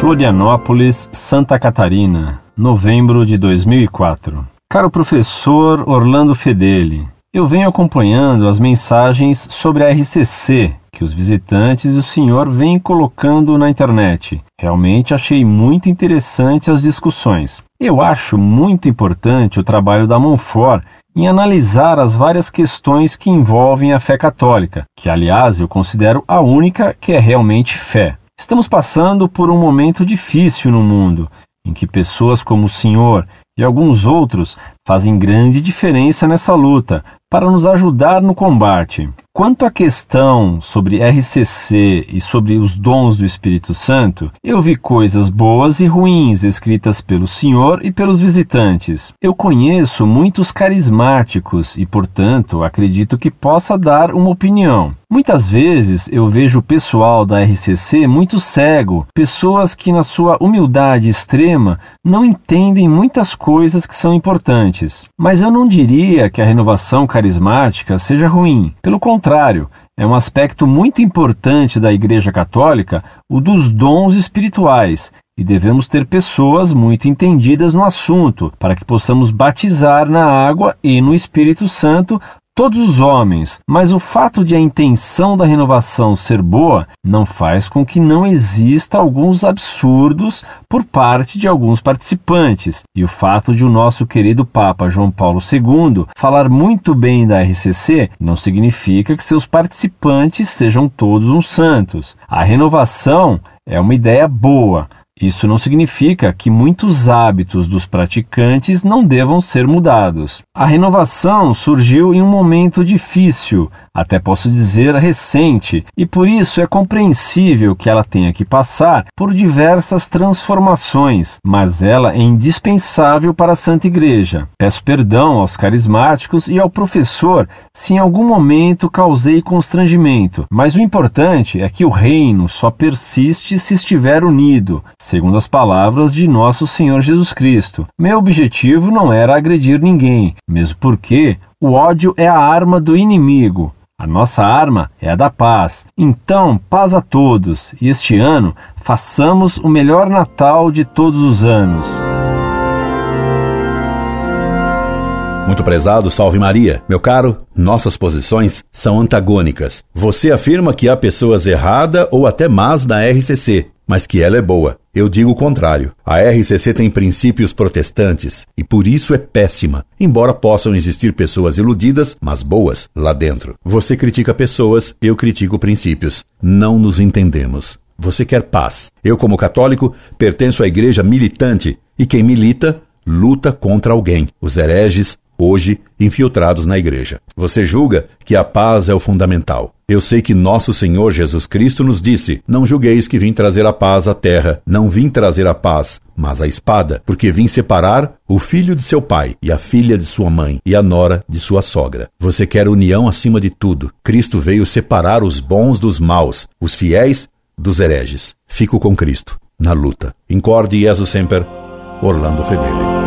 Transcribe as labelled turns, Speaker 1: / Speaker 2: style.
Speaker 1: Florianópolis, Santa Catarina, novembro de 2004. Caro professor Orlando Fedeli, eu venho acompanhando as mensagens sobre a RCC que os visitantes e o senhor vêm colocando na internet. Realmente achei muito interessante as discussões. Eu acho muito importante o trabalho da Monfort em analisar as várias questões que envolvem a fé católica, que aliás eu considero a única que é realmente fé. Estamos passando por um momento difícil no mundo, em que pessoas como o senhor e alguns outros fazem grande diferença nessa luta para nos ajudar no combate. Quanto à questão sobre RCC e sobre os dons do Espírito Santo, eu vi coisas boas e ruins escritas pelo senhor e pelos visitantes. Eu conheço muitos carismáticos e, portanto, acredito que possa dar uma opinião. Muitas vezes eu vejo o pessoal da RCC muito cego, pessoas que, na sua humildade extrema, não entendem muitas coisas que são importantes. Mas eu não diria que a renovação carismática seja ruim. Pelo contrário, é um aspecto muito importante da Igreja Católica o dos dons espirituais, e devemos ter pessoas muito entendidas no assunto, para que possamos batizar na água e no Espírito Santo todos os homens, mas o fato de a intenção da renovação ser boa não faz com que não exista alguns absurdos por parte de alguns participantes. E o fato de o nosso querido Papa João Paulo II falar muito bem da RCC não significa que seus participantes sejam todos uns santos. A renovação é uma ideia boa, isso não significa que muitos hábitos dos praticantes não devam ser mudados. A renovação surgiu em um momento difícil, até posso dizer recente, e por isso é compreensível que ela tenha que passar por diversas transformações, mas ela é indispensável para a Santa Igreja. Peço perdão aos carismáticos e ao professor se em algum momento causei constrangimento, mas o importante é que o reino só persiste se estiver unido segundo as palavras de nosso Senhor Jesus Cristo. Meu objetivo não era agredir ninguém, mesmo porque o ódio é a arma do inimigo. A nossa arma é a da paz. Então, paz a todos e este ano façamos o melhor Natal de todos os anos.
Speaker 2: Muito prezado, salve Maria. Meu caro, nossas posições são antagônicas. Você afirma que há pessoas erradas ou até más na RCC mas que ela é boa. Eu digo o contrário. A RCC tem princípios protestantes e por isso é péssima, embora possam existir pessoas iludidas, mas boas, lá dentro. Você critica pessoas, eu critico princípios. Não nos entendemos. Você quer paz. Eu, como católico, pertenço à igreja militante e quem milita luta contra alguém. Os hereges, hoje infiltrados na igreja. Você julga que a paz é o fundamental. Eu sei que nosso Senhor Jesus Cristo nos disse: Não julgueis que vim trazer a paz à terra. Não vim trazer a paz, mas a espada, porque vim separar o filho de seu pai e a filha de sua mãe e a nora de sua sogra. Você quer união acima de tudo. Cristo veio separar os bons dos maus, os fiéis dos hereges. Fico com Cristo na luta. Incorde Jesus Semper, Orlando Fedeli.